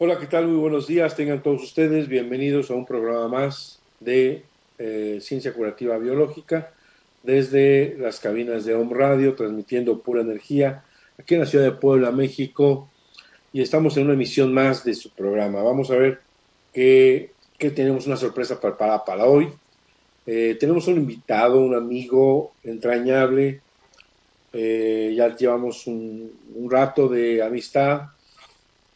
Hola, ¿qué tal? Muy buenos días. Tengan todos ustedes bienvenidos a un programa más de eh, Ciencia Curativa Biológica desde las cabinas de Home Radio, transmitiendo pura energía aquí en la ciudad de Puebla, México. Y estamos en una emisión más de su programa. Vamos a ver qué, tenemos una sorpresa para, para, hoy. Eh, tenemos un invitado, un amigo entrañable. Eh, ya llevamos un, un rato de amistad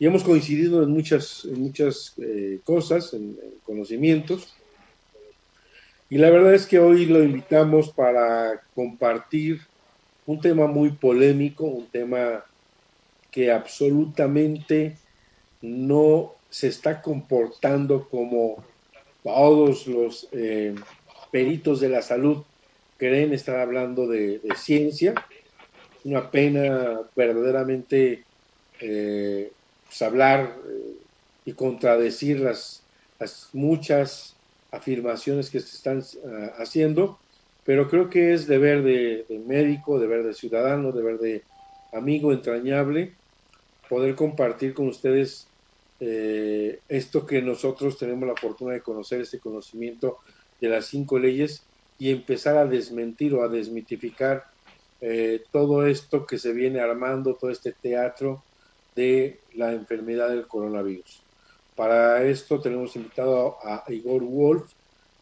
y hemos coincidido en muchas, en muchas eh, cosas, en, conocimientos. Y la verdad es que hoy lo invitamos para compartir un tema muy polémico, un tema que absolutamente no se está comportando como todos los eh, peritos de la salud creen estar hablando de, ciencia. Una pena verdaderamente eh, pues, hablar eh, y contradecir las, muchas afirmaciones que se están ah, haciendo, pero creo que es deber de, médico, deber de ciudadano, deber de amigo entrañable, poder compartir con ustedes eh, esto que nosotros tenemos la fortuna de conocer, este conocimiento de las cinco leyes y empezar a desmentir o a desmitificar eh, todo esto que se viene armando, todo este teatro de la enfermedad del coronavirus. Para esto tenemos invitado a Igor Wolf,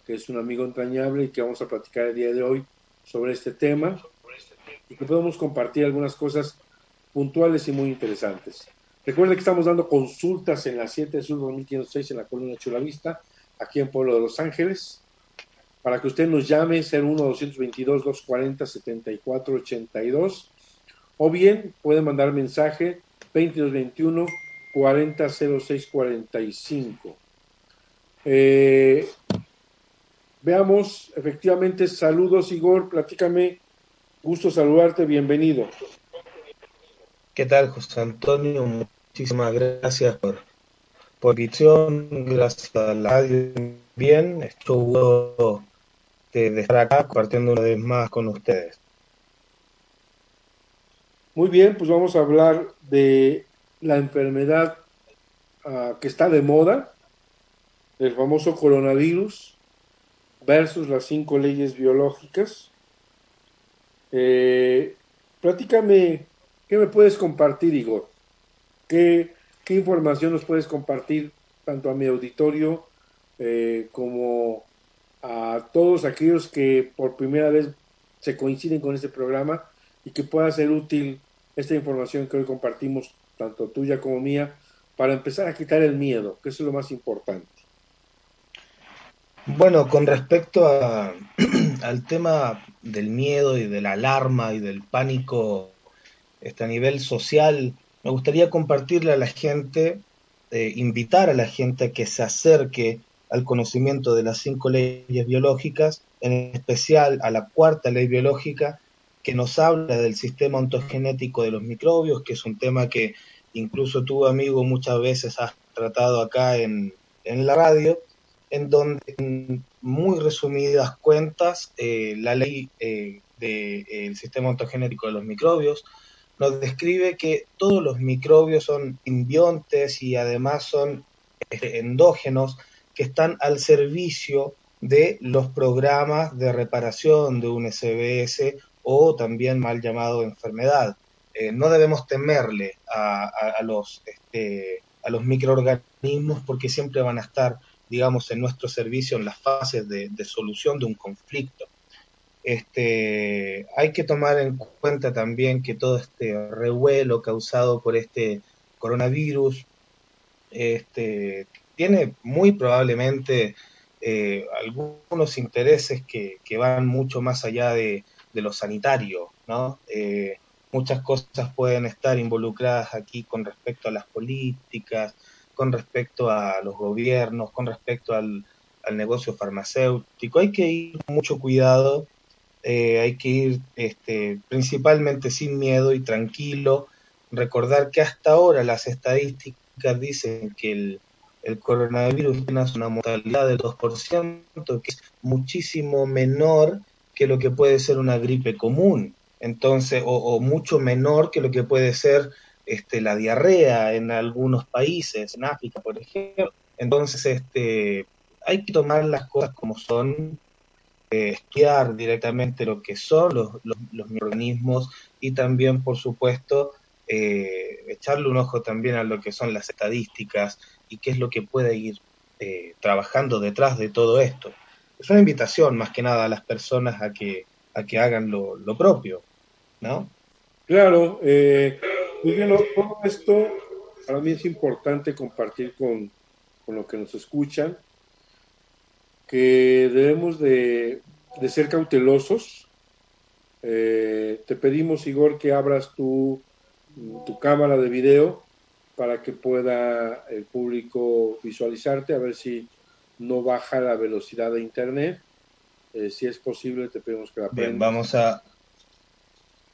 que es un amigo entrañable y que vamos a platicar el día de hoy sobre este tema y que podemos compartir algunas cosas puntuales y muy interesantes. Recuerden que estamos dando consultas en la 7 de Sur 2506 en la colonia Chulavista, aquí en Pueblo de Los Ángeles. Para que usted nos llame, 01-222-240-7482. O bien puede mandar mensaje 2221 400645. Eh, veamos, efectivamente, saludos Igor, platícame, gusto saludarte, bienvenido. ¿Qué tal, José Antonio? Muchísimas gracias por, por visión, gracias a la radio. Bien, estuvo de, de estar acá compartiendo una vez más con ustedes. Muy bien, pues vamos a hablar de la enfermedad ah, que está de moda, el famoso coronavirus versus las cinco leyes biológicas. Eh, platícame, ¿qué me puedes compartir, Igor? ¿Qué, información nos puedes compartir tanto a mi auditorio eh, como a todos aquellos que por primera vez se coinciden con este programa y que pueda ser útil esta información que hoy compartimos, tanto tuya como mía, para empezar a quitar el miedo, que eso es lo más importante. Bueno, con respecto al tema del miedo y de la alarma y del pánico este, a nivel social, me gustaría compartirle a la gente, eh, invitar a la gente a que se acerque al conocimiento de las cinco leyes biológicas, en especial a la cuarta ley biológica, que nos habla del sistema ontogenético de los microbios, que es un tema que incluso tú, amigo, muchas veces has tratado acá en, la radio, en donde, en muy resumidas cuentas, eh, la ley eh, del sistema ontogenético de los microbios nos describe que todos los microbios son simbiontes y además son este, endógenos que están al servicio de los programas de reparación de un SBS o también mal llamado enfermedad. Eh, no debemos temerle a, los, este, a los microorganismos porque siempre van a estar, digamos, en nuestro servicio en las fases de, solución de un conflicto. Este, hay que tomar en cuenta también que todo este revuelo causado por este coronavirus este, tiene muy probablemente eh, algunos intereses que, van mucho más allá de, de lo sanitario, ¿no? Eh, muchas cosas pueden estar involucradas aquí con respecto a las políticas, con respecto a los gobiernos, con respecto al, negocio farmacéutico. Hay que ir con mucho cuidado, eh, hay que ir este, principalmente sin miedo y tranquilo. Recordar que hasta ahora las estadísticas dicen que el, el coronavirus tiene una mortalidad del 2%, que es muchísimo menor que lo que puede ser una gripe común, entonces, o, mucho menor que lo que puede ser este, la diarrea en algunos países, en África, por ejemplo. Entonces, este, hay que tomar las cosas como son, eh, estudiar directamente lo que son los, los, y también, por supuesto, eh, echarle un ojo también a lo que son las estadísticas y qué es lo que puede ir eh, trabajando detrás de todo esto. Es una invitación más que nada a las personas a que, a que hagan lo, lo propio, ¿no? Claro, eh, todo esto para mí es importante compartir con, con lo que nos escuchan, que debemos de, de ser cautelosos. Eh, te pedimos, Igor, que abras tu, tu cámara de video para que pueda el público visualizarte, a ver si no baja la velocidad de internet. Eh, si es posible, te pedimos que la Bien, vamos a.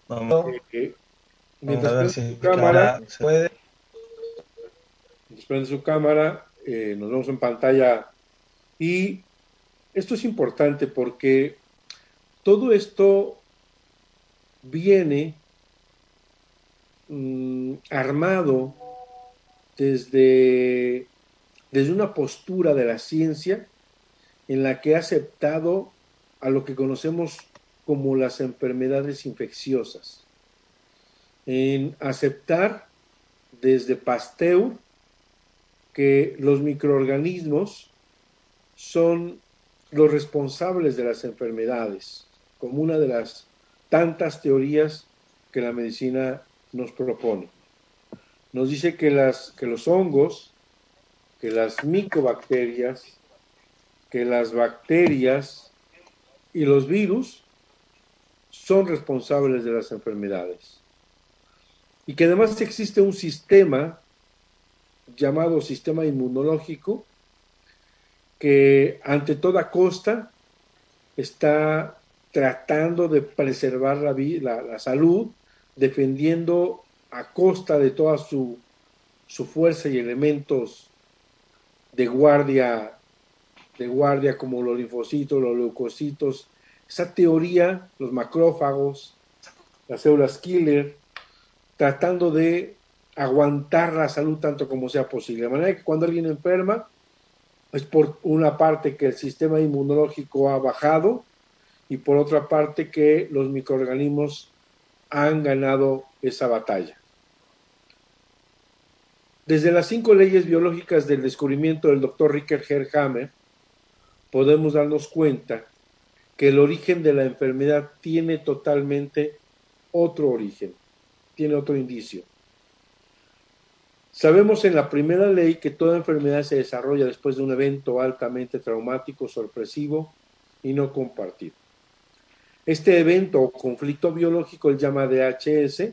Vamos, mientras a ver si su cámara, se puede. Prende su cámara, eh, nos vemos en pantalla. Y esto es importante porque todo esto viene mm, armado desde, desde una postura de la ciencia en la que ha aceptado a lo que conocemos como las enfermedades infecciosas, en aceptar desde Pasteur que los microorganismos son los responsables de las enfermedades, como una de las tantas teorías que la medicina nos propone. Nos dice que, que los hongos, que las micobacterias, que las bacterias y los virus son responsables de las enfermedades. Y que además existe un sistema llamado sistema inmunológico que ante toda costa está tratando de preservar la, la, la salud, defendiendo a costa de toda su, su fuerza y elementos de guardia de guardia como los linfocitos, los leucocitos, esa teoría, los macrófagos, las células killer, tratando de aguantar la salud tanto como sea posible. De manera que cuando alguien enferma, es por una parte que el sistema inmunológico ha bajado y por otra parte que los microorganismos han ganado esa batalla. Desde las cinco leyes biológicas del descubrimiento del doctor Ricker Herrhammer, podemos darnos cuenta que el origen de la enfermedad tiene totalmente otro origen, tiene otro indicio. Sabemos en la primera ley que toda enfermedad se desarrolla después de un evento altamente traumático, sorpresivo y no compartido. Este evento o conflicto biológico él llama DHS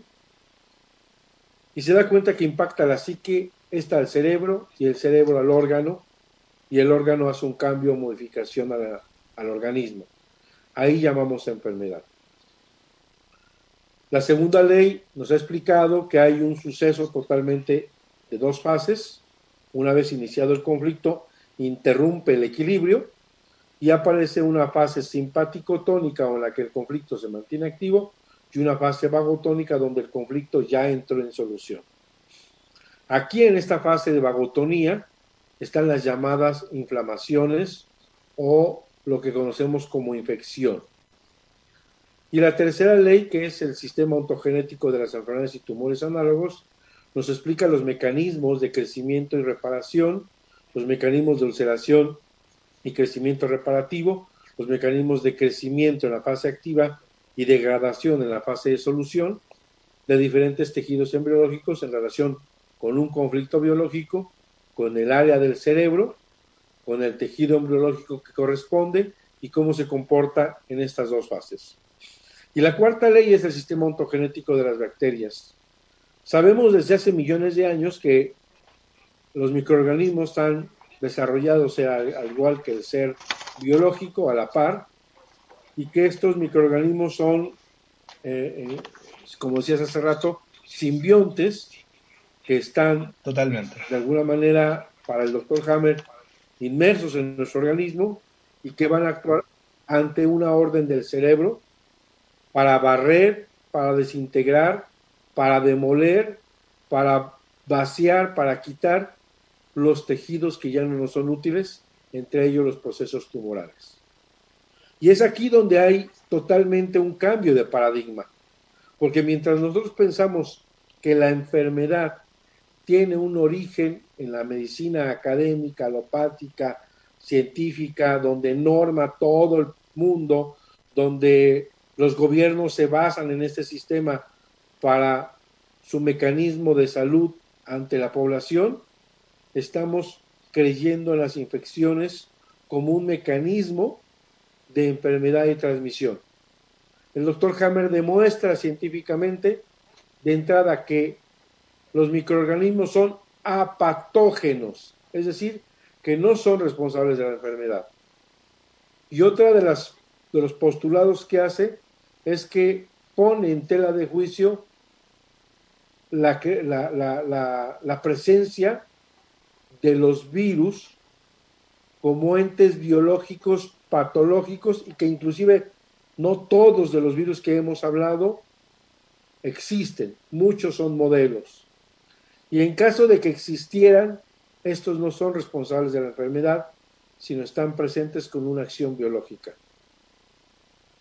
y se da cuenta que impacta la psique, está al cerebro y el cerebro al órgano y el órgano hace un cambio o modificación al organismo. Ahí llamamos enfermedad. La segunda ley nos ha explicado que hay un suceso totalmente de dos fases. Una vez iniciado el conflicto, interrumpe el equilibrio y aparece una fase simpático-tónica en la que el conflicto se mantiene activo y una fase vagotónica donde el conflicto ya entró en solución. Aquí en esta fase de vagotonía están las llamadas inflamaciones o lo que conocemos como infección. Y la tercera ley, que es el sistema ontogenético de las enfermedades y tumores análogos, nos explica los mecanismos de crecimiento y reparación, los mecanismos de ulceración y crecimiento reparativo, los mecanismos de crecimiento en la fase activa y degradación en la fase de solución de diferentes tejidos embriológicos en relación con un conflicto biológico, con el área del cerebro, con el tejido embriológico que corresponde y cómo se comporta en estas dos fases. Y la cuarta ley es el sistema ontogenético de las bacterias. Sabemos desde hace millones de años que los microorganismos están desarrollados al igual que el ser biológico a la par y que estos microorganismos son, eh, eh, como decías hace rato, simbiontes que están totalmente de alguna manera para el doctor Hammer inmersos en nuestro organismo y que van a actuar ante una orden del cerebro para barrer, para desintegrar para demoler para vaciar, para quitar los tejidos que ya no nos son útiles, entre ellos los procesos tumorales. Y es aquí donde hay totalmente un cambio de paradigma, porque mientras nosotros pensamos que la enfermedad tiene un origen en la medicina académica, alopática, científica, donde norma todo el mundo, donde los gobiernos se basan en este sistema para su mecanismo de salud ante la población, estamos creyendo en las infecciones como un mecanismo de enfermedad y transmisión. El doctor Hammer demuestra científicamente de entrada que los microorganismos son apatógenos, es decir, que no son responsables de la enfermedad. Y otra de, las, de los postulados que hace es que pone en tela de juicio la, la, la presencia de los virus como entes biológicos patológicos y que inclusive no todos de los virus que hemos hablado existen, muchos son modelos. Y en caso de que existieran, estos no son responsables de la enfermedad, sino están presentes con una acción biológica.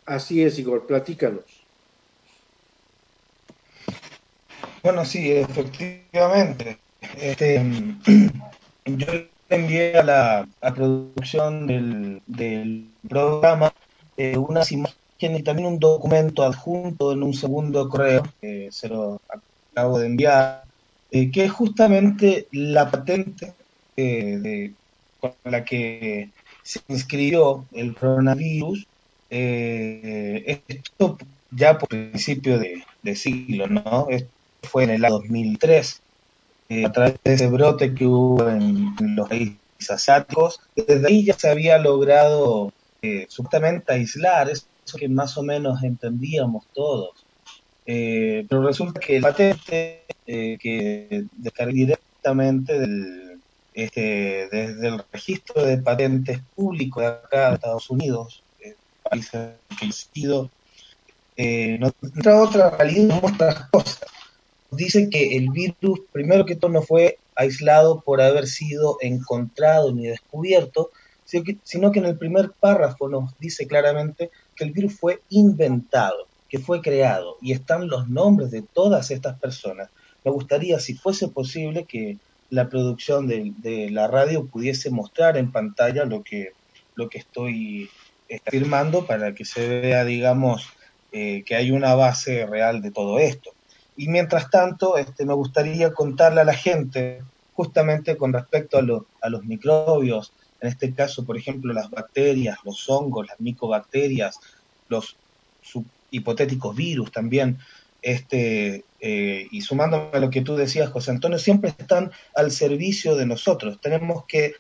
Así es, Igor, platícanos. Bueno, sí, efectivamente. Este, yo envié a la a producción del, del programa eh, unas imágenes y también un documento adjunto en un segundo correo que se lo acabo de enviar, eh, que es justamente la patente eh, de, con la que se inscribió el coronavirus. Eh, esto ya por principio de, de siglo, ¿no? Esto fue en el 2003 a través de ese brote que hubo en, los países asiáticos. Desde ahí ya se había logrado eh, supuestamente aislar eso que más o menos entendíamos todos. Eh, pero resulta que el patente eh, que descargué directamente del, este, desde el registro de patentes público de acá de Estados Unidos, eh, país que he sido, no entra otra realidad, otras cosas. Dice que el virus, primero que todo, no fue aislado por haber sido encontrado ni descubierto, sino que en el primer párrafo nos dice claramente que el virus fue inventado, que fue creado, y están los nombres de todas estas personas me gustaría, si fuese posible, que la producción de, la radio pudiese mostrar en pantalla lo que, lo que estoy afirmando para que se vea, digamos, eh, que hay una base real de todo esto. Y mientras tanto, este, me gustaría contarle a la gente, justamente con respecto a, los microbios, en este caso, por ejemplo, las bacterias, los hongos, las micobacterias, los hipotéticos virus también, este, eh, y sumándome a lo que tú decías, José Antonio, siempre están al servicio de nosotros. Tenemos que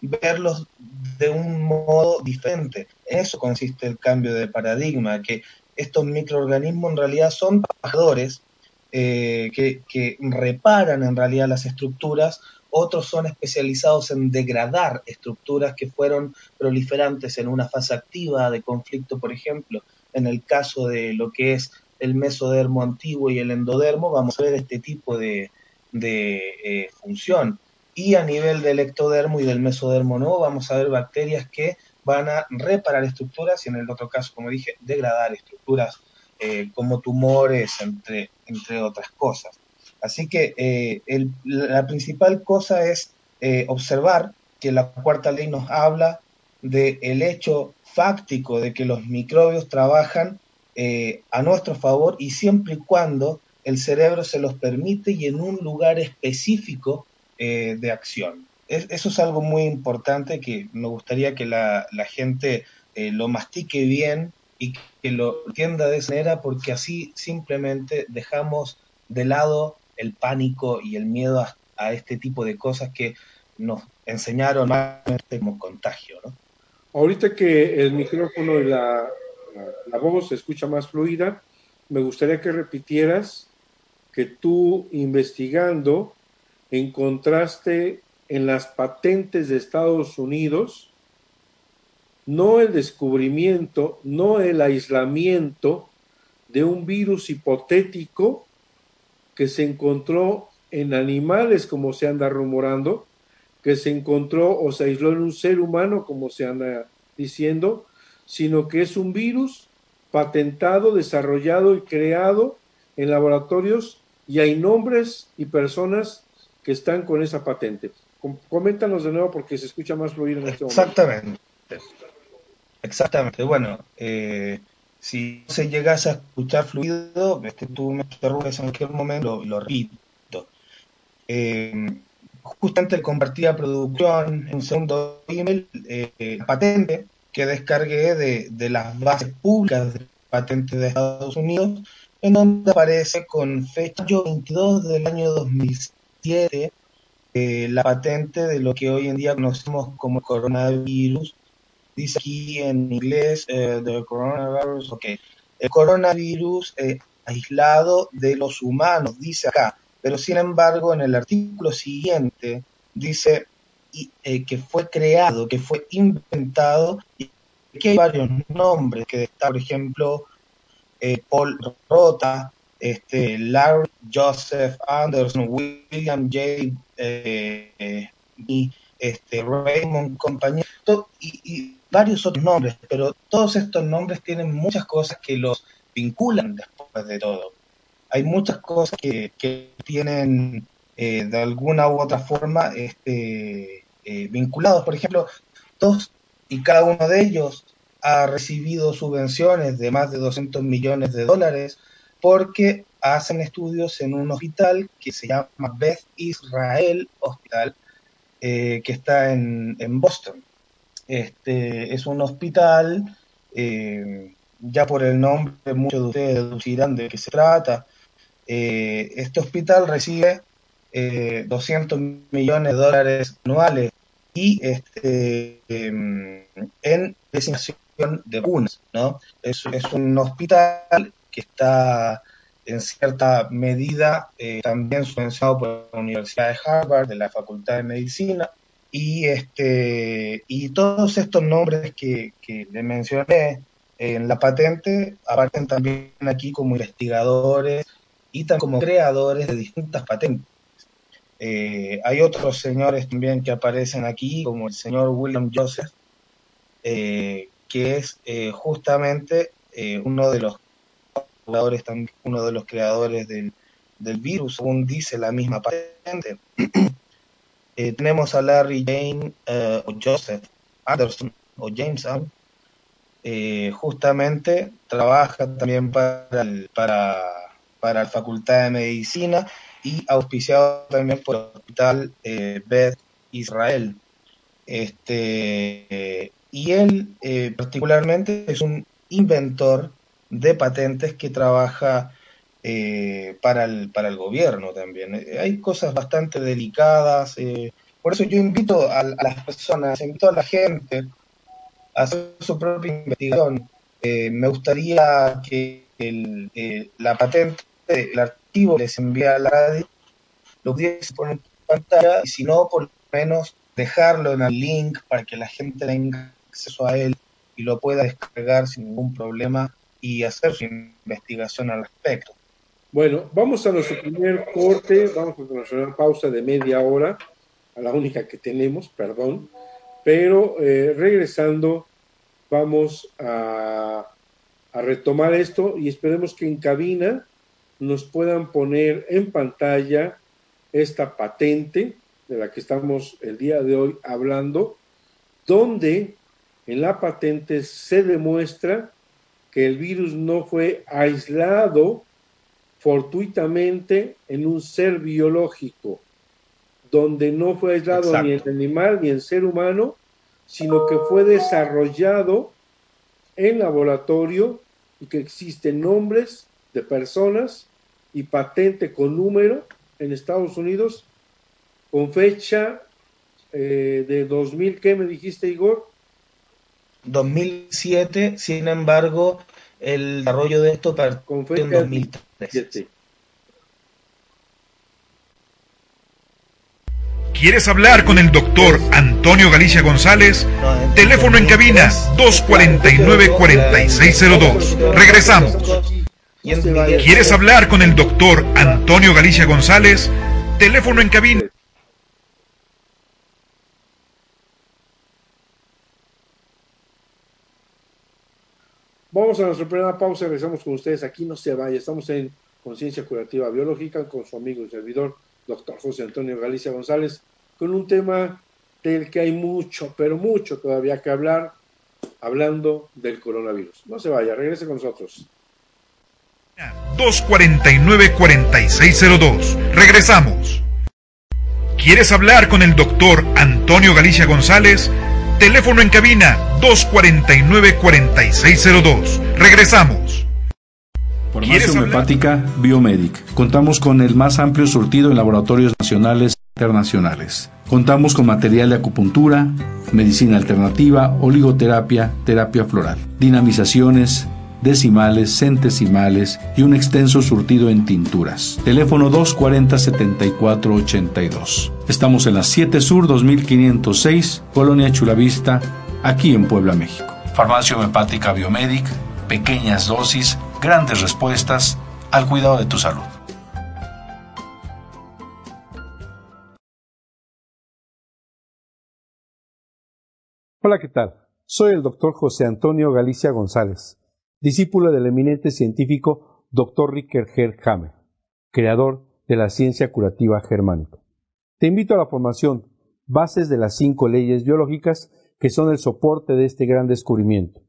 verlos de un modo diferente. En eso consiste el cambio de paradigma, que estos microorganismos en realidad son trabajadores eh, que, reparan en realidad las estructuras, otros son especializados en degradar estructuras que fueron proliferantes en una fase activa de conflicto, por ejemplo, en el caso de lo que es el mesodermo antiguo y el endodermo, vamos a ver este tipo de, eh, función. Y a nivel del ectodermo y del mesodermo nuevo, vamos a ver bacterias que van a reparar estructuras y en el otro caso, como dije, degradar estructuras eh, como tumores, entre, entre otras cosas. Así que eh, la principal cosa es observar que la cuarta ley nos habla del el hecho fáctico de que los microbios trabajan eh, a nuestro favor y siempre y cuando el cerebro se los permite y en un lugar específico eh, de acción. eso es algo muy importante que me gustaría que la, gente eh, lo mastique bien y que lo entienda de esa manera porque así simplemente dejamos de lado el pánico y el miedo a, este tipo de cosas que nos enseñaron como contagio. ¿no? Ahorita que el micrófono y la voz se escucha más fluida, me gustaría que repitieras que tú investigando encontraste en las patentes de Estados Unidos no el descubrimiento, no el aislamiento de un virus hipotético que se encontró en animales, como se anda rumorando, que se encontró o se aisló en un ser humano, como se anda diciendo, sino que es un virus patentado, desarrollado y creado en laboratorios y hay nombres y personas que están con esa patente. Coméntanos de nuevo porque se escucha más fluido en este momento. Exactamente. Exactamente. Bueno, eh, si se llegase a escuchar fluido, este, tú me interrumpes en cualquier momento, lo, repito. Eh, justamente compartía producción en un segundo email, eh, patente que descargué de, de, las bases públicas de patentes de Estados Unidos, en donde aparece con fecha 22 del año 2007 eh, la patente de lo que hoy en día conocemos como coronavirus. Dice aquí en inglés, eh, the coronavirus, ok, el coronavirus eh, aislado de los humanos, dice acá, pero sin embargo en el artículo siguiente dice eh, que fue creado, que fue inventado, y que hay varios nombres, que está, por ejemplo, eh, Paul Rota, este, Larry Joseph Anderson, William J. Y este, Raymond Compañía, y, varios otros nombres, pero todos estos nombres tienen muchas cosas que los vinculan después de todo. Hay muchas cosas que, que tienen eh, de alguna u otra forma este, eh, vinculados. Por ejemplo, todos y cada uno de ellos ha recibido subvenciones de más de 200 millones de dólares porque hacen estudios en un hospital que se llama Beth Israel Hospital, eh, que está en, en, Boston. Este es un hospital, eh, ya por el nombre muchos de ustedes deducirán de qué se trata. Eh, este hospital recibe 200 millones de dólares anuales y este, em, en designación de vacunas, ¿no? Es, es un hospital que está en cierta medida eh, también subvencionado por la Universidad de Harvard, de la Facultad de Medicina, y este y todos estos nombres que, que le mencioné en la patente aparecen también aquí como investigadores y también como creadores de distintas patentes. Eh, hay otros señores también que aparecen aquí, como el señor William Joseph, eh, que es eh, justamente eh, uno de los creadores, uno de los creadores del, virus, según dice la misma patente. Eh, tenemos a Larry Jane o Joseph Anderson o Jameson, justamente trabaja también para, el, para, para la Facultad de Medicina y auspiciado también por el Hospital Beth Israel. Este, y él eh, particularmente es un inventor de patentes que trabaja eh, para, el, para el gobierno también. Eh, hay cosas bastante delicadas, eh, por eso yo invito a, las personas, invito a la gente a hacer su propia investigación. Eh, me gustaría que el, eh, la patente, el archivo les envía a la radio, lo pudiese poner en pantalla y si no, por lo menos dejarlo en el link para que la gente tenga acceso a él y lo pueda descargar sin ningún problema y hacer su investigación al respecto. Bueno, vamos a nuestro primer corte, vamos a nuestra pausa de media hora, a la única que tenemos, perdón, pero eh, regresando vamos a, a retomar esto y esperemos que en cabina nos puedan poner en pantalla esta patente de la que estamos el día de hoy hablando, donde en la patente se demuestra que el virus no fue aislado fortuitamente en un ser biológico, donde no fue aislado Exacto. ni en animal ni en ser humano, sino que fue desarrollado en laboratorio y que existen nombres de personas y patente con número en Estados Unidos con fecha eh, de 2000, ¿qué me dijiste, Igor? 2007, sin embargo, el desarrollo de esto partió en 2003. ¿Quieres hablar con el doctor Antonio Galicia González? Teléfono en cabina 249-4602. Regresamos. ¿Quieres hablar con el doctor Antonio Galicia González? Teléfono en cabina. Vamos a nuestra primera pausa y regresamos con ustedes. Aquí no se vaya. Estamos en Conciencia Curativa Biológica con su amigo y servidor, doctor José Antonio Galicia González, con un tema del que hay mucho, pero mucho todavía que hablar, hablando del coronavirus. No se vaya, regrese con nosotros. 249-4602. Regresamos. ¿Quieres hablar con el doctor Antonio Galicia González? Teléfono en cabina 249-4602. Regresamos. Farmacia homeopática Biomedic. Contamos con el más amplio surtido en laboratorios nacionales e internacionales. Contamos con material de acupuntura, medicina alternativa, oligoterapia, terapia floral, dinamizaciones, decimales, centesimales y un extenso surtido en tinturas. Teléfono 240-7482. Estamos en la 7 Sur 2506, Colonia Chulavista, aquí en Puebla, México. Farmacia homeopática Biomedic, pequeñas dosis, grandes respuestas al cuidado de tu salud. Hola, ¿qué tal? Soy el doctor José Antonio Galicia González discípulo del eminente científico Dr. Ricker Hammer, creador de la ciencia curativa germánica. Te invito a la formación Bases de las cinco leyes biológicas que son el soporte de este gran descubrimiento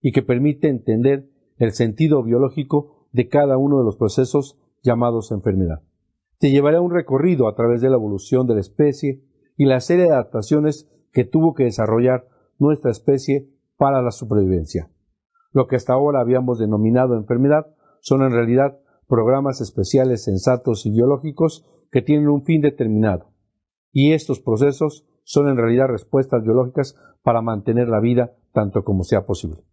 y que permite entender el sentido biológico de cada uno de los procesos llamados enfermedad. Te llevaré a un recorrido a través de la evolución de la especie y la serie de adaptaciones que tuvo que desarrollar nuestra especie para la supervivencia. Lo que hasta ahora habíamos denominado enfermedad son en realidad programas especiales sensatos y biológicos que tienen un fin determinado. Y estos procesos son en realidad respuestas biológicas para mantener la vida tanto como sea posible.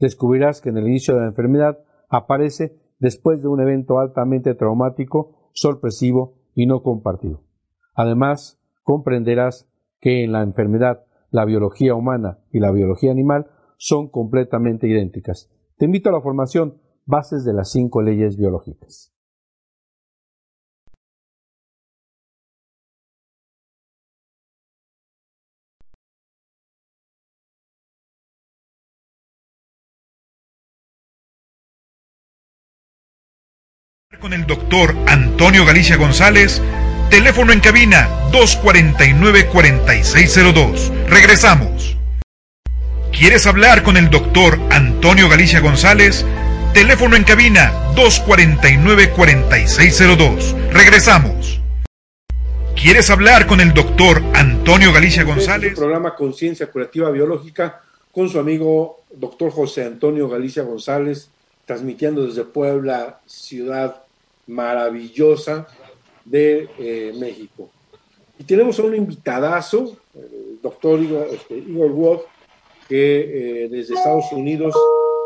Descubrirás que en el inicio de la enfermedad aparece después de un evento altamente traumático, sorpresivo y no compartido. Además, comprenderás que en la enfermedad la biología humana y la biología animal son completamente idénticas. Te invito a la formación Bases de las cinco leyes biológicas. Con el doctor Antonio Galicia González, teléfono en cabina 249-4602. Regresamos. ¿Quieres hablar con el doctor Antonio Galicia González? Teléfono en cabina 249-4602. Regresamos. ¿Quieres hablar con el doctor Antonio Galicia este González? programa Conciencia Curativa Biológica con su amigo doctor José Antonio Galicia González, transmitiendo desde Puebla, ciudad maravillosa de eh, México. Y tenemos a un invitadazo, el doctor Igor, este, Igor Wolf, que eh, desde Estados Unidos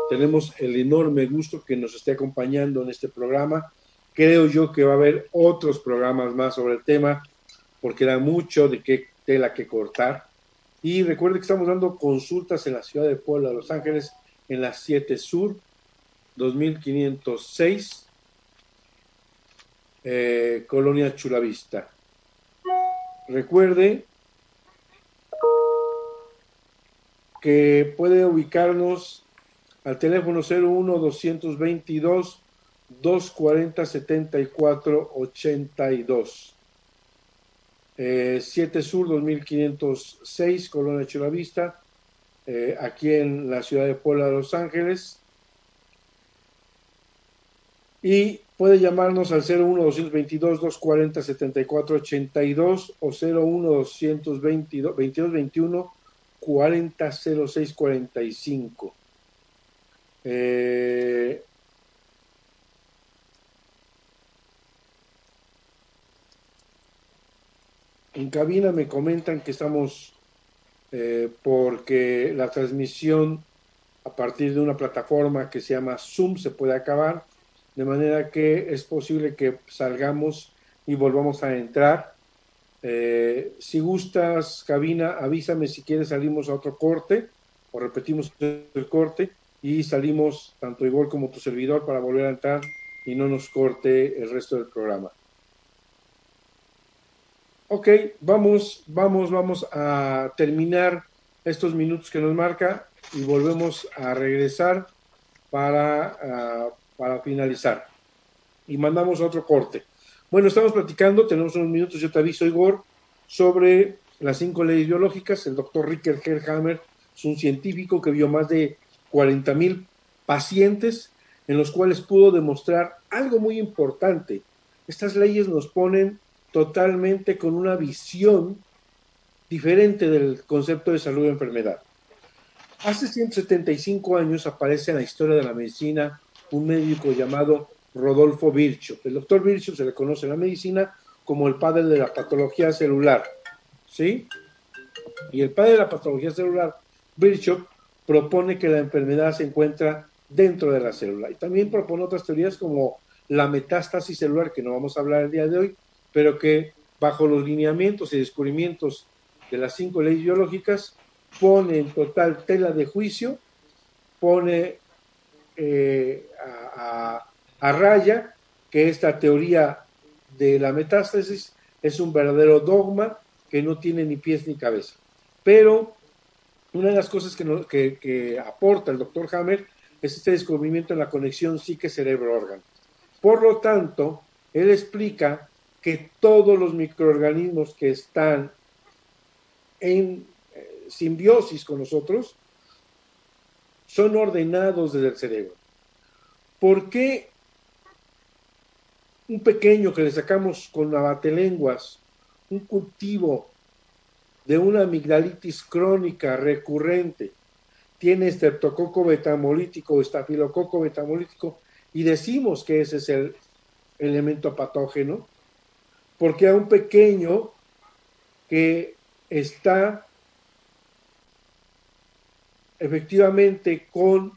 tenemos el enorme gusto que nos esté acompañando en este programa. Creo yo que va a haber otros programas más sobre el tema, porque da mucho de qué tela que cortar. Y recuerde que estamos dando consultas en la ciudad de Puebla, Los Ángeles, en la 7 Sur, 2506, eh, Colonia Chulavista. Recuerde que puede ubicarnos al teléfono 01 222 240 74 82. 7 Sur 2506, Colonia Chulavista, eh, aquí en la ciudad de Puebla de Los Ángeles. Y puede llamarnos al 01 222 240 74 82 o 01 222 22 21 400645. Eh, en cabina me comentan que estamos eh, porque la transmisión a partir de una plataforma que se llama Zoom se puede acabar, de manera que es posible que salgamos y volvamos a entrar eh, si gustas, cabina, avísame si quieres salimos a otro corte o repetimos el corte y salimos tanto igual como tu servidor para volver a entrar y no nos corte el resto del programa. Ok, vamos, vamos, vamos a terminar estos minutos que nos marca y volvemos a regresar para, ah, para finalizar. Y mandamos otro corte. Bueno, estamos platicando, tenemos unos minutos, yo te aviso, Igor, sobre las cinco leyes biológicas. El doctor Ricker Herhammer es un científico que vio más de 40 mil pacientes en los cuales pudo demostrar algo muy importante. Estas leyes nos ponen totalmente con una visión diferente del concepto de salud y enfermedad. Hace 175 años aparece en la historia de la medicina un médico llamado Rodolfo Virchow. El doctor Virchow se le conoce en la medicina como el padre de la patología celular. ¿Sí? Y el padre de la patología celular, Virchow, propone que la enfermedad se encuentra dentro de la célula. Y también propone otras teorías como la metástasis celular, que no vamos a hablar el día de hoy, pero que bajo los lineamientos y descubrimientos de las cinco leyes biológicas pone en total tela de juicio, pone eh, a, a raya que esta teoría de la metástasis es un verdadero dogma que no tiene ni pies ni cabeza. Pero una de las cosas que, aporta el doctor Hammer es este descubrimiento en la conexión psique-cerebro-órgano. Por lo tanto, él explica que todos los microorganismos que están en eh, simbiosis con nosotros son ordenados desde el cerebro. ¿Por qué un pequeño que le sacamos con abatelenguas, un cultivo de una amigdalitis crónica recurrente, tiene estreptococo betamolítico o estafilococo betamolítico y decimos que ese es el elemento patógeno, porque a un pequeño que está efectivamente con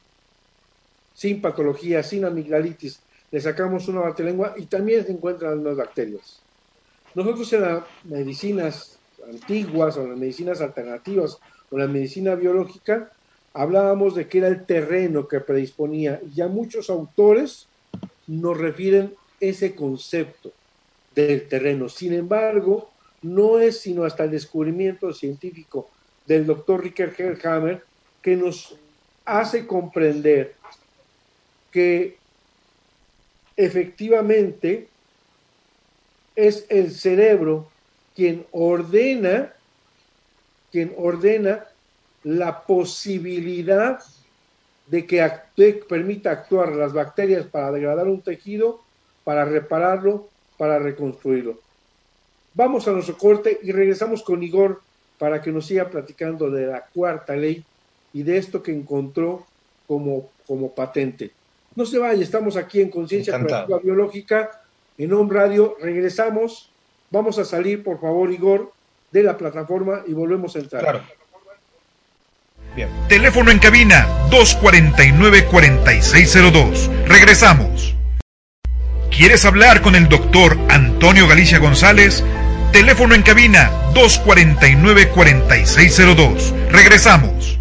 sin patología, sin amigdalitis, le sacamos una lengua y también se encuentran las bacterias. Nosotros en las medicinas antiguas o las medicinas alternativas o la medicina biológica hablábamos de que era el terreno que predisponía y ya muchos autores nos refieren ese concepto del terreno. Sin embargo, no es sino hasta el descubrimiento científico del doctor Ricker Herhammer que nos hace comprender que efectivamente es el cerebro quien ordena, quien ordena la posibilidad de que permita actuar las bacterias para degradar un tejido, para repararlo, para reconstruirlo. Vamos a nuestro corte y regresamos con Igor para que nos siga platicando de la cuarta ley y de esto que encontró como, como patente. No se vaya, estamos aquí en Conciencia Biológica, en Home Radio. Regresamos. Vamos a salir, por favor, Igor, de la plataforma y volvemos a entrar. Claro. Bien. Teléfono en cabina 249-4602. Regresamos. ¿Quieres hablar con el doctor Antonio Galicia González? Teléfono en cabina 249-4602. Regresamos.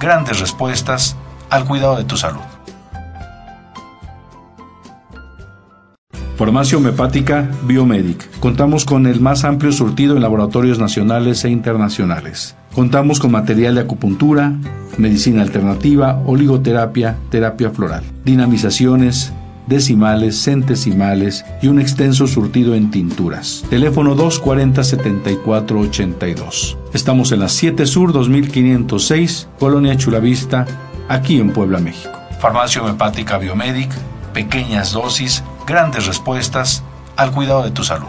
grandes respuestas al cuidado de tu salud. Farmacia Homeopática Biomedic. Contamos con el más amplio surtido en laboratorios nacionales e internacionales. Contamos con material de acupuntura, medicina alternativa, oligoterapia, terapia floral, dinamizaciones, decimales, centesimales y un extenso surtido en tinturas. Teléfono 240-7482. Estamos en la 7 Sur 2506, Colonia Chulavista, aquí en Puebla, México. Farmacia Homeopática Biomedic, pequeñas dosis, grandes respuestas al cuidado de tu salud.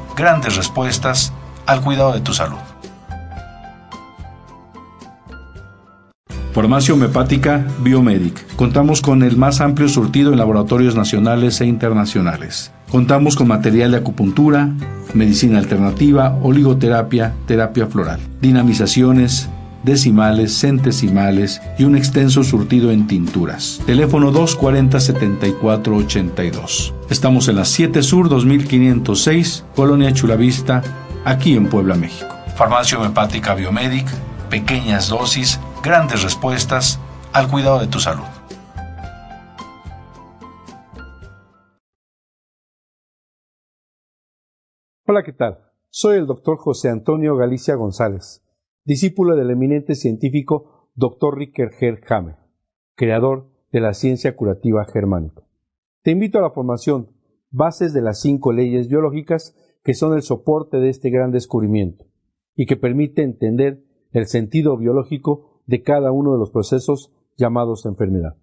grandes respuestas al cuidado de tu salud. Farmacia Homeopática Biomedic. Contamos con el más amplio surtido en laboratorios nacionales e internacionales. Contamos con material de acupuntura, medicina alternativa, oligoterapia, terapia floral, dinamizaciones, decimales, centesimales y un extenso surtido en tinturas. Teléfono 240-7482. Estamos en la 7 Sur 2506, Colonia Chulavista, aquí en Puebla, México. Farmacia Homeopática Biomedic, pequeñas dosis, grandes respuestas al cuidado de tu salud. Hola, ¿qué tal? Soy el doctor José Antonio Galicia González discípulo del eminente científico Dr. Ricker Hammer, creador de la ciencia curativa germánica. Te invito a la formación Bases de las cinco leyes biológicas que son el soporte de este gran descubrimiento y que permite entender el sentido biológico de cada uno de los procesos llamados enfermedad.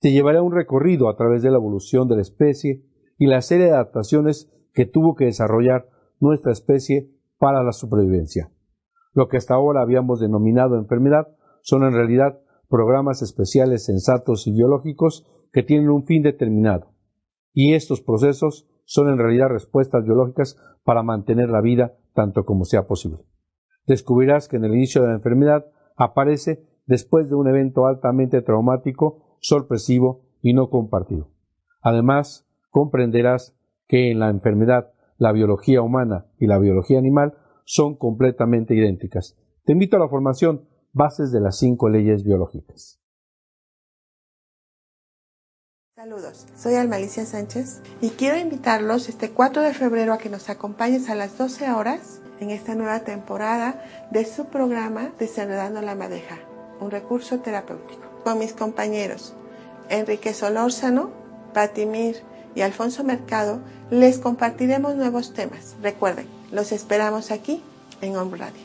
Te llevaré a un recorrido a través de la evolución de la especie y la serie de adaptaciones que tuvo que desarrollar nuestra especie para la supervivencia. Lo que hasta ahora habíamos denominado enfermedad son en realidad programas especiales sensatos y biológicos que tienen un fin determinado. Y estos procesos son en realidad respuestas biológicas para mantener la vida tanto como sea posible. Descubrirás que en el inicio de la enfermedad aparece después de un evento altamente traumático, sorpresivo y no compartido. Además, comprenderás que en la enfermedad la biología humana y la biología animal son completamente idénticas. Te invito a la formación Bases de las cinco leyes biológicas. Saludos, soy Almalicia Sánchez y quiero invitarlos este 4 de febrero a que nos acompañes a las 12 horas en esta nueva temporada de su programa Desenredando la Madeja, un recurso terapéutico. Con mis compañeros Enrique Solórzano, Patimir y Alfonso Mercado les compartiremos nuevos temas. Recuerden, los esperamos aquí en Home Radio.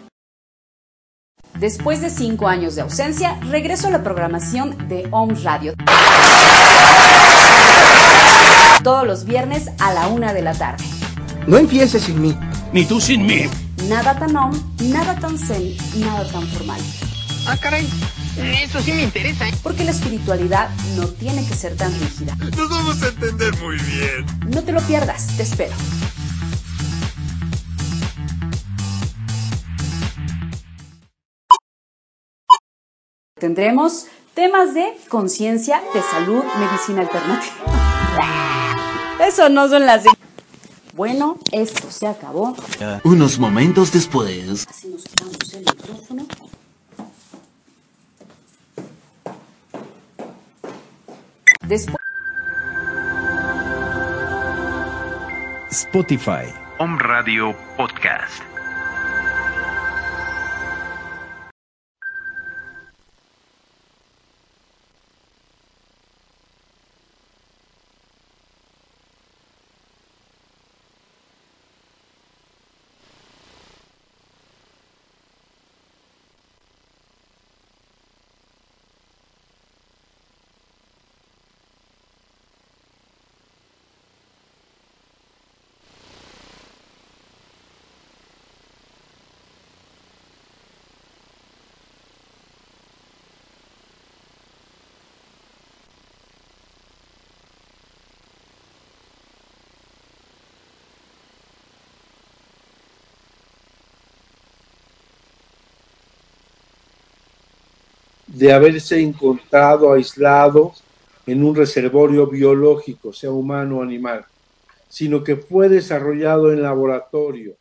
Después de cinco años de ausencia, regreso a la programación de Home Radio. Todos los viernes a la una de la tarde. No empieces sin mí. Ni tú sin mí. Nada tan on, nada tan zen, nada tan formal. Ah, caray. Eso sí me interesa. ¿eh? Porque la espiritualidad no tiene que ser tan rígida. Nos vamos a entender muy bien. No te lo pierdas, te espero. Tendremos temas de conciencia, de salud, medicina alternativa. Eso no son las... Bueno, esto se acabó. Unos momentos después. Así nos quitamos el micrófono. Después. Spotify. Home Radio Podcast. De haberse encontrado aislado en un reservorio biológico, sea humano o animal, sino que fue desarrollado en laboratorio.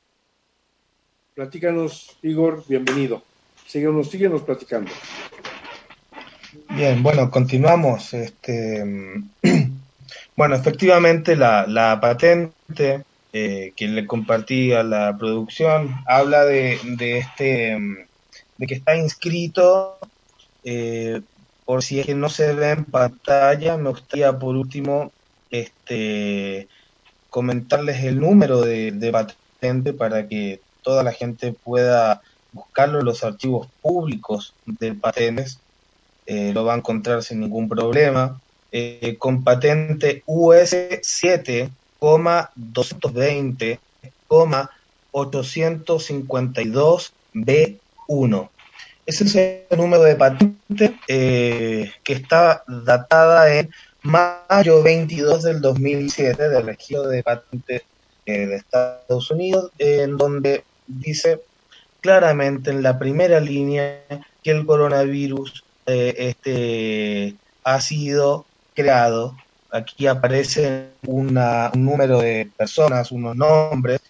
Platícanos, Igor, bienvenido. Síguenos, síguenos platicando. Bien, bueno, continuamos. Este, bueno, efectivamente la, la patente eh, que le compartí a la producción, habla de, de este, de que está inscrito, eh, por si es que no se ve en pantalla, me gustaría por último este, comentarles el número de, de patente para que toda la gente pueda buscarlo en los archivos públicos de patentes, eh, lo va a encontrar sin ningún problema. Eh, con patente US 7,220,852B1. Ese es el número de patente eh, que está datada en mayo 22 del 2007 del registro de patentes de Estados Unidos, en donde dice claramente en la primera línea que el coronavirus eh, este, ha sido creado. Aquí aparece una, un número de personas, unos nombres,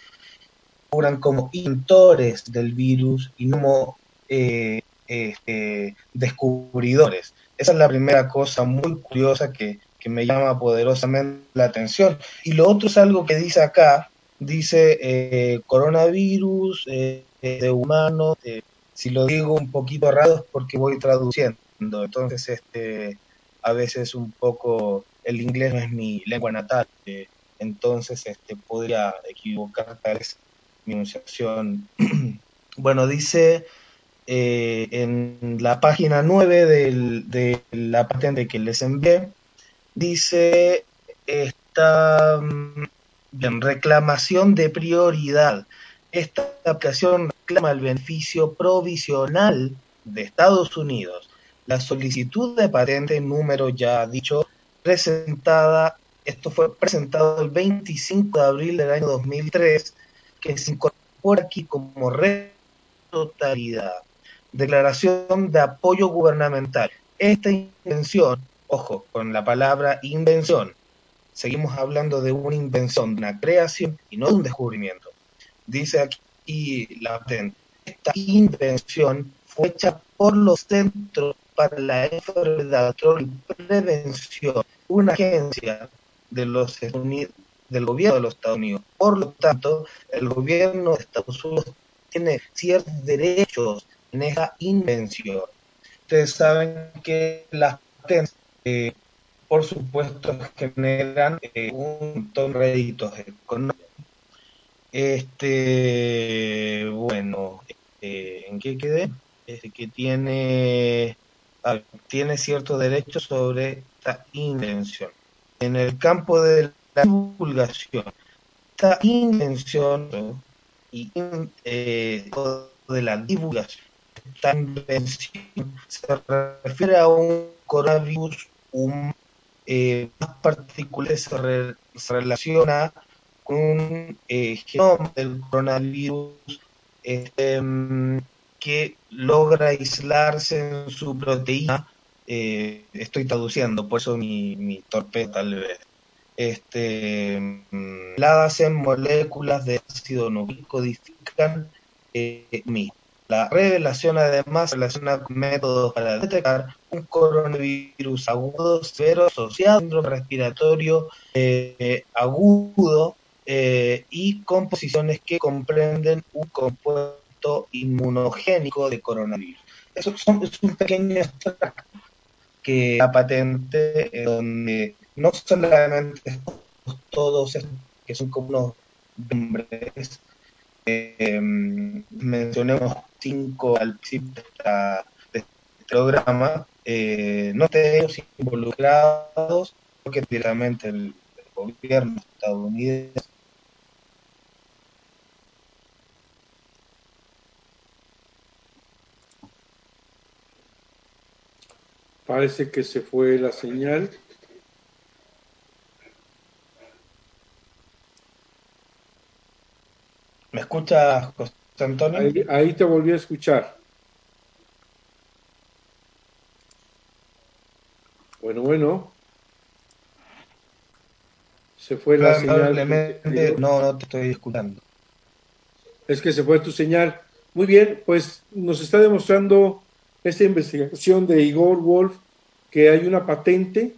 figuran como inventores del virus y no eh, este, descubridores. Esa es la primera cosa muy curiosa que, que me llama poderosamente la atención. Y lo otro es algo que dice acá, dice eh, coronavirus eh, de humano, eh, si lo digo un poquito raro es porque voy traduciendo, entonces este a veces un poco el inglés no es mi lengua natal, entonces este podría equivocar tal vez mi enunciación. bueno, dice en la página 9 del, de la patente que les envié, dice esta mm, Bien, reclamación de prioridad. Esta aplicación reclama el beneficio provisional de Estados Unidos. La solicitud de patente número ya dicho, presentada, esto fue presentado el 25 de abril del año 2003, que se incorpora aquí como totalidad. Declaración de apoyo gubernamental. Esta invención, ojo, con la palabra invención, seguimos hablando de una invención, de una creación y no de un descubrimiento. Dice aquí la patente, esta invención fue hecha por los Centros para la Enfermedad y Prevención, una agencia de los del gobierno de los Estados Unidos. Por lo tanto, el gobierno de Estados Unidos tiene ciertos derechos en esa invención. Ustedes saben que las patentes eh, por supuesto, generan eh, un montón de réditos económicos. Este, bueno, este, ¿en qué quedé? Este, que tiene, tiene ciertos derechos sobre esta invención. En el campo de la divulgación, esta invención y eh, de la divulgación, se refiere a un coronavirus humano eh, más particular se, relaciona con un eh, genoma del coronavirus este, mm, que logra aislarse en su proteína. Eh, estoy traduciendo, por eso mi, mi torpeza tal vez. Este, mm, en moléculas de ácido nucleico codifican eh, la revelación además relaciona con métodos para detectar un coronavirus agudo severo asociado a síndrome respiratorio eh, agudo eh, y composiciones que comprenden un compuesto inmunogénico de coronavirus. Eso son, es un pequeño extracto que la patente donde no solamente todos que son como unos eh, mencionemos cinco al principio de, este programa, eh, no tenemos involucrados, porque directamente el, gobierno estadounidense Parece que se fue la señal. ¿Me escuchas, José Antonio? Ahí, te volví a escuchar. Bueno, bueno. Se fue la señal. No, no te estoy escuchando. Es que se fue tu señal. Muy bien, pues nos está demostrando esta investigación de Igor Wolf que hay una patente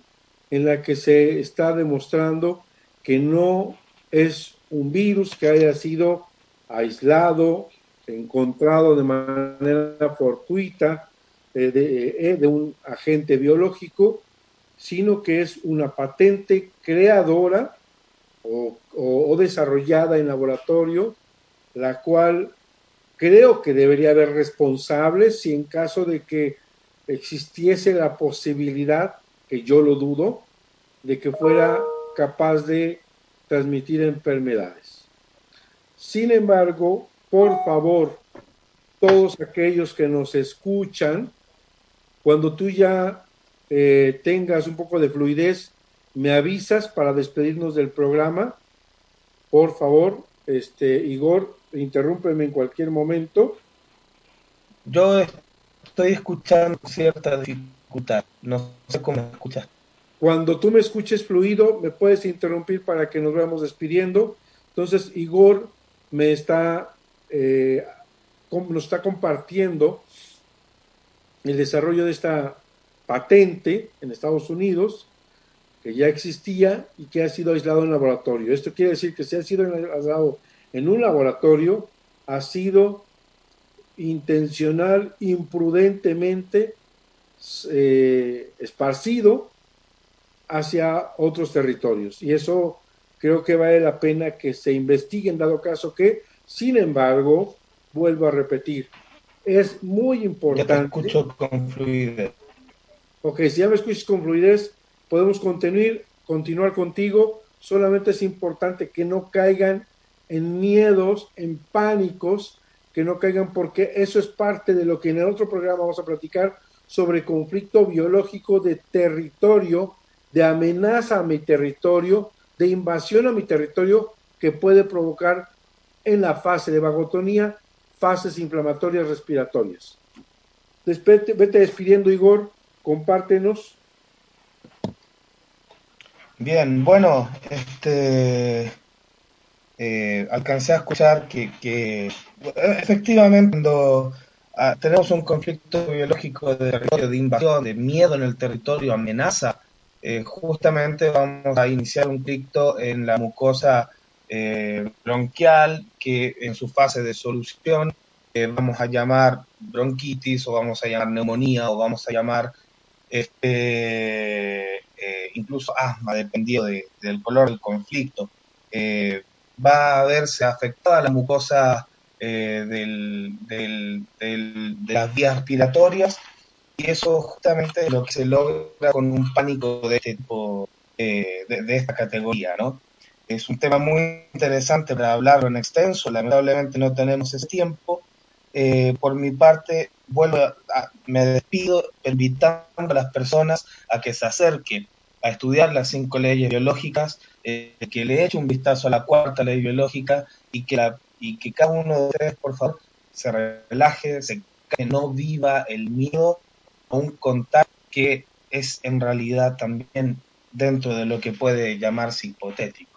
en la que se está demostrando que no es un virus que haya sido aislado, encontrado de manera fortuita eh, eh, de, un agente biológico, sino que es una patente creadora o, desarrollada en laboratorio, la cual creo que debería haber responsables si en caso de que existiese la posibilidad, que yo lo dudo, de que fuera capaz de transmitir enfermedades. Sin embargo, por favor, todos aquellos que nos escuchan, cuando tú ya eh, tengas un poco de fluidez, me avisas para despedirnos del programa. Por favor, este Igor, interrúmpeme en cualquier momento. Yo estoy escuchando cierta dificultad. No sé cómo escuchas. Cuando tú me escuches fluido, me puedes interrumpir para que nos vayamos despidiendo. Entonces, Igor me está, eh, nos está compartiendo el desarrollo de esta patente en Estados Unidos, que ya existía y que ha sido aislado en laboratorio. Esto quiere decir que si ha sido aislado en un laboratorio, ha sido intencional, imprudentemente eh, esparcido hacia otros territorios. Y eso creo que vale la pena que se investigue en dado caso que, sin embargo, vuelvo a repetir, es muy importante. Ya te escucho con fluidez. Ok, si ya me escuchas con fluidez, podemos continuar, continuar contigo. Solamente es importante que no caigan en miedos, en pánicos, que no caigan porque eso es parte de lo que en el otro programa vamos a platicar sobre conflicto biológico de territorio, de amenaza a mi territorio, de invasión a mi territorio que puede provocar en la fase de vagotonía fases inflamatorias respiratorias. Vete, vete despidiendo, Igor, compártenos. Bien, bueno, este eh, alcancé a escuchar que, efectivamente cuando ah, tenemos un conflicto biológico de territorio, de invasión, de miedo en el territorio, amenaza, eh, justamente vamos a iniciar un conflicto en la mucosa eh, bronquial que en su fase de solución eh, vamos a llamar bronquitis o vamos a llamar neumonía o vamos a llamar este, eh, incluso asma, dependiendo del color del conflicto. va a verse afectada la mucosa de las vías respiratorias y eso justamente es lo que se logra con un pánico de este tipo, de, esta categoría, ¿no? Es un tema muy interesante para hablarlo en extenso, lamentablemente no tenemos ese tiempo. Eh, por mi parte, vuelvo a, me despido invitando a las personas a que se acerquen a estudiar las cinco leyes biológicas, eh, que le eche un vistazo a la cuarta ley biológica y que, y que cada uno de ustedes, por favor, se relaje, se, que no viva el miedo a un contacto que es en realidad también dentro de lo que puede llamarse hipotético.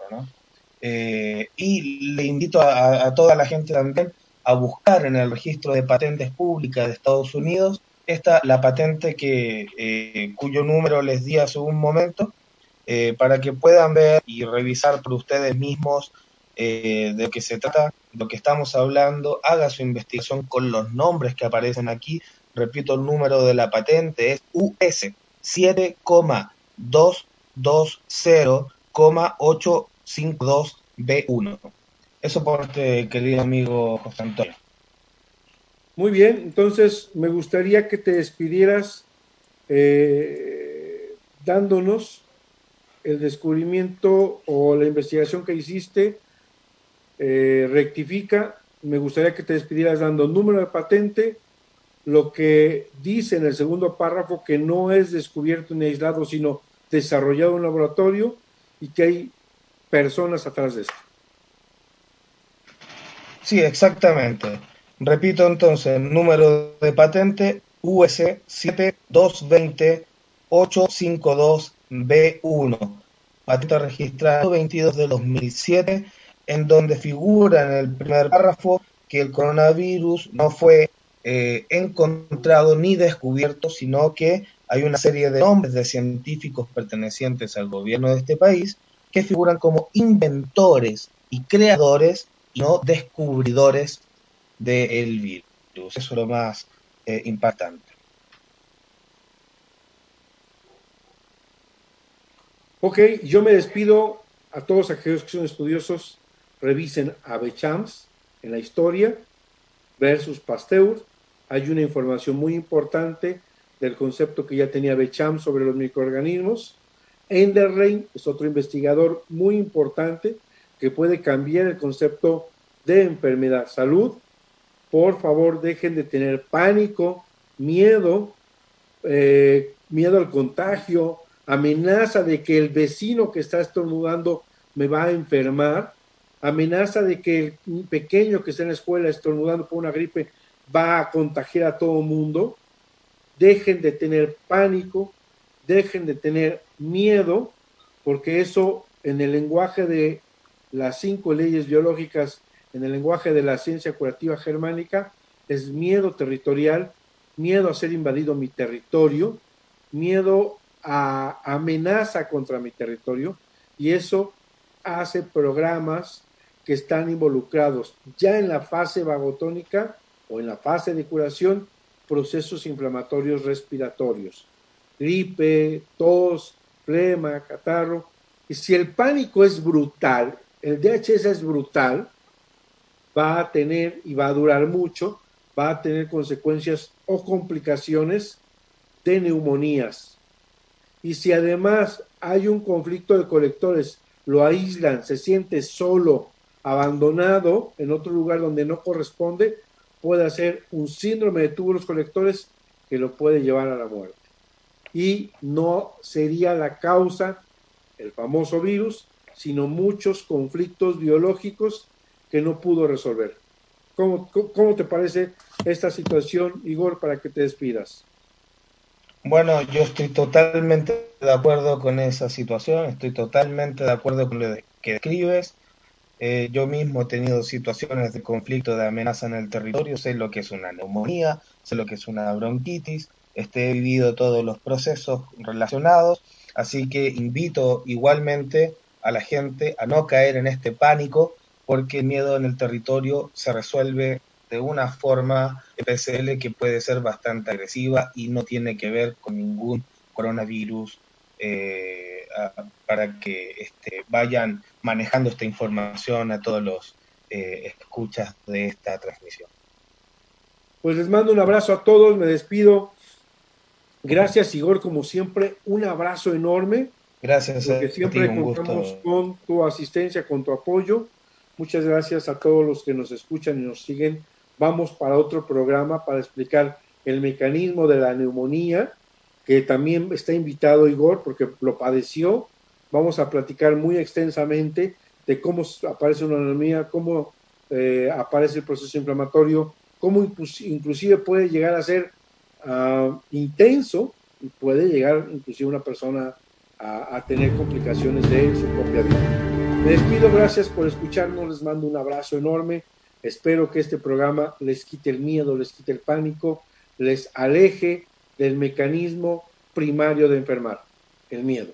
Eh, y le invito a, toda la gente también a buscar en el registro de patentes públicas de Estados Unidos esta la patente que eh, cuyo número les di hace un momento eh, para que puedan ver y revisar por ustedes mismos de lo que se trata, lo que estamos hablando, haga su investigación con los nombres que aparecen aquí. Repito, el número de la patente es US 7,220,8 52B1. Eso por este querido amigo José Antonio. Muy bien, entonces me gustaría que te despidieras eh, dándonos el descubrimiento o la investigación que hiciste, eh, rectifica, me gustaría que te despidieras dando número de patente, lo que dice en el segundo párrafo que no es descubierto ni aislado, sino desarrollado en un laboratorio y que hay personas atrás de esto. Sí, exactamente. Repito entonces, número de patente US 7220852B1, patente registrada 22 de 2007, en donde figura en el primer párrafo que el coronavirus no fue eh, encontrado ni descubierto, sino que hay una serie de nombres de científicos pertenecientes al gobierno de este país que figuran como inventores y creadores, no descubridores del virus. Eso es lo más eh, impactante. Ok, yo me despido a todos aquellos que son estudiosos. Revisen a Bechams en la historia versus Pasteur. Hay una información muy importante del concepto que ya tenía Becham sobre los microorganismos. Enderrein es otro investigador muy importante que puede cambiar el concepto de enfermedad. Salud, por favor, dejen de tener pánico, miedo, eh, miedo al contagio, amenaza de que el vecino que está estornudando me va a enfermar, amenaza de que el pequeño que está en la escuela estornudando por una gripe va a contagiar a todo mundo. Dejen de tener pánico, dejen de tener miedo, porque eso en el lenguaje de las cinco leyes biológicas, en el lenguaje de la ciencia curativa germánica, es miedo territorial, miedo a ser invadido mi territorio, miedo a amenaza contra mi territorio, y eso hace programas que están involucrados ya en la fase vagotónica o en la fase de curación procesos inflamatorios respiratorios, gripe, tos, flema, catarro. Y si el pánico es brutal, el DHS es brutal, va a tener y va a durar mucho, va a tener consecuencias o complicaciones de neumonías. Y si además hay un conflicto de colectores, lo aíslan, se siente solo, abandonado en otro lugar donde no corresponde, puede hacer un síndrome de túbulos colectores que lo puede llevar a la muerte. Y no sería la causa el famoso virus, sino muchos conflictos biológicos que no pudo resolver. ¿Cómo, cómo te parece esta situación, Igor, para que te despidas? Bueno, yo estoy totalmente de acuerdo con esa situación, estoy totalmente de acuerdo con lo que describes. Eh, yo mismo he tenido situaciones de conflicto, de amenaza en el territorio, sé lo que es una neumonía, sé lo que es una bronquitis, he vivido todos los procesos relacionados, así que invito igualmente a la gente a no caer en este pánico, porque el miedo en el territorio se resuelve de una forma PCL que puede ser bastante agresiva y no tiene que ver con ningún coronavirus eh, para que este, vayan manejando esta información a todos los eh, escuchas de esta transmisión. Pues les mando un abrazo a todos, me despido. Gracias, Igor, como siempre, un abrazo enorme. Gracias, porque siempre contamos con tu asistencia, con tu apoyo. Muchas gracias a todos los que nos escuchan y nos siguen. Vamos para otro programa para explicar el mecanismo de la neumonía, que también está invitado Igor porque lo padeció Vamos a platicar muy extensamente de cómo aparece una anemia, cómo eh, aparece el proceso inflamatorio, cómo inclusive puede llegar a ser uh, intenso y puede llegar inclusive una persona a, a, tener complicaciones de su propia vida. Me despido, gracias por escucharnos, les mando un abrazo enorme, espero que este programa les quite el miedo, les quite el pánico, les aleje del mecanismo primario de enfermar, el miedo.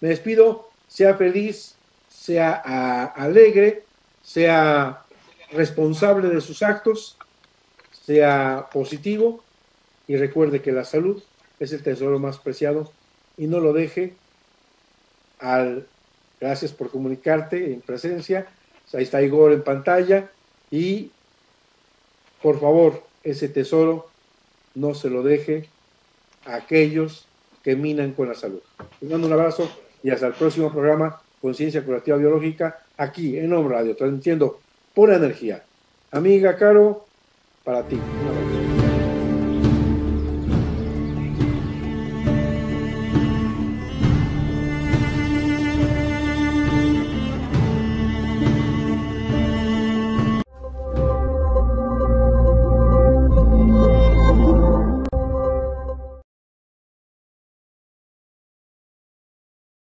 Me despido, sea feliz, sea alegre, sea responsable de sus actos, sea positivo y recuerde que la salud es el tesoro más preciado y no lo deje al gracias por comunicarte en presencia. Ahí está Igor en pantalla y por favor, ese tesoro no se lo deje a aquellos que minan con la salud. Les mando un abrazo y hasta el próximo programa Conciencia Curativa Biológica aquí en Home Radio, transmitiendo pura energía. Amiga Caro, para ti.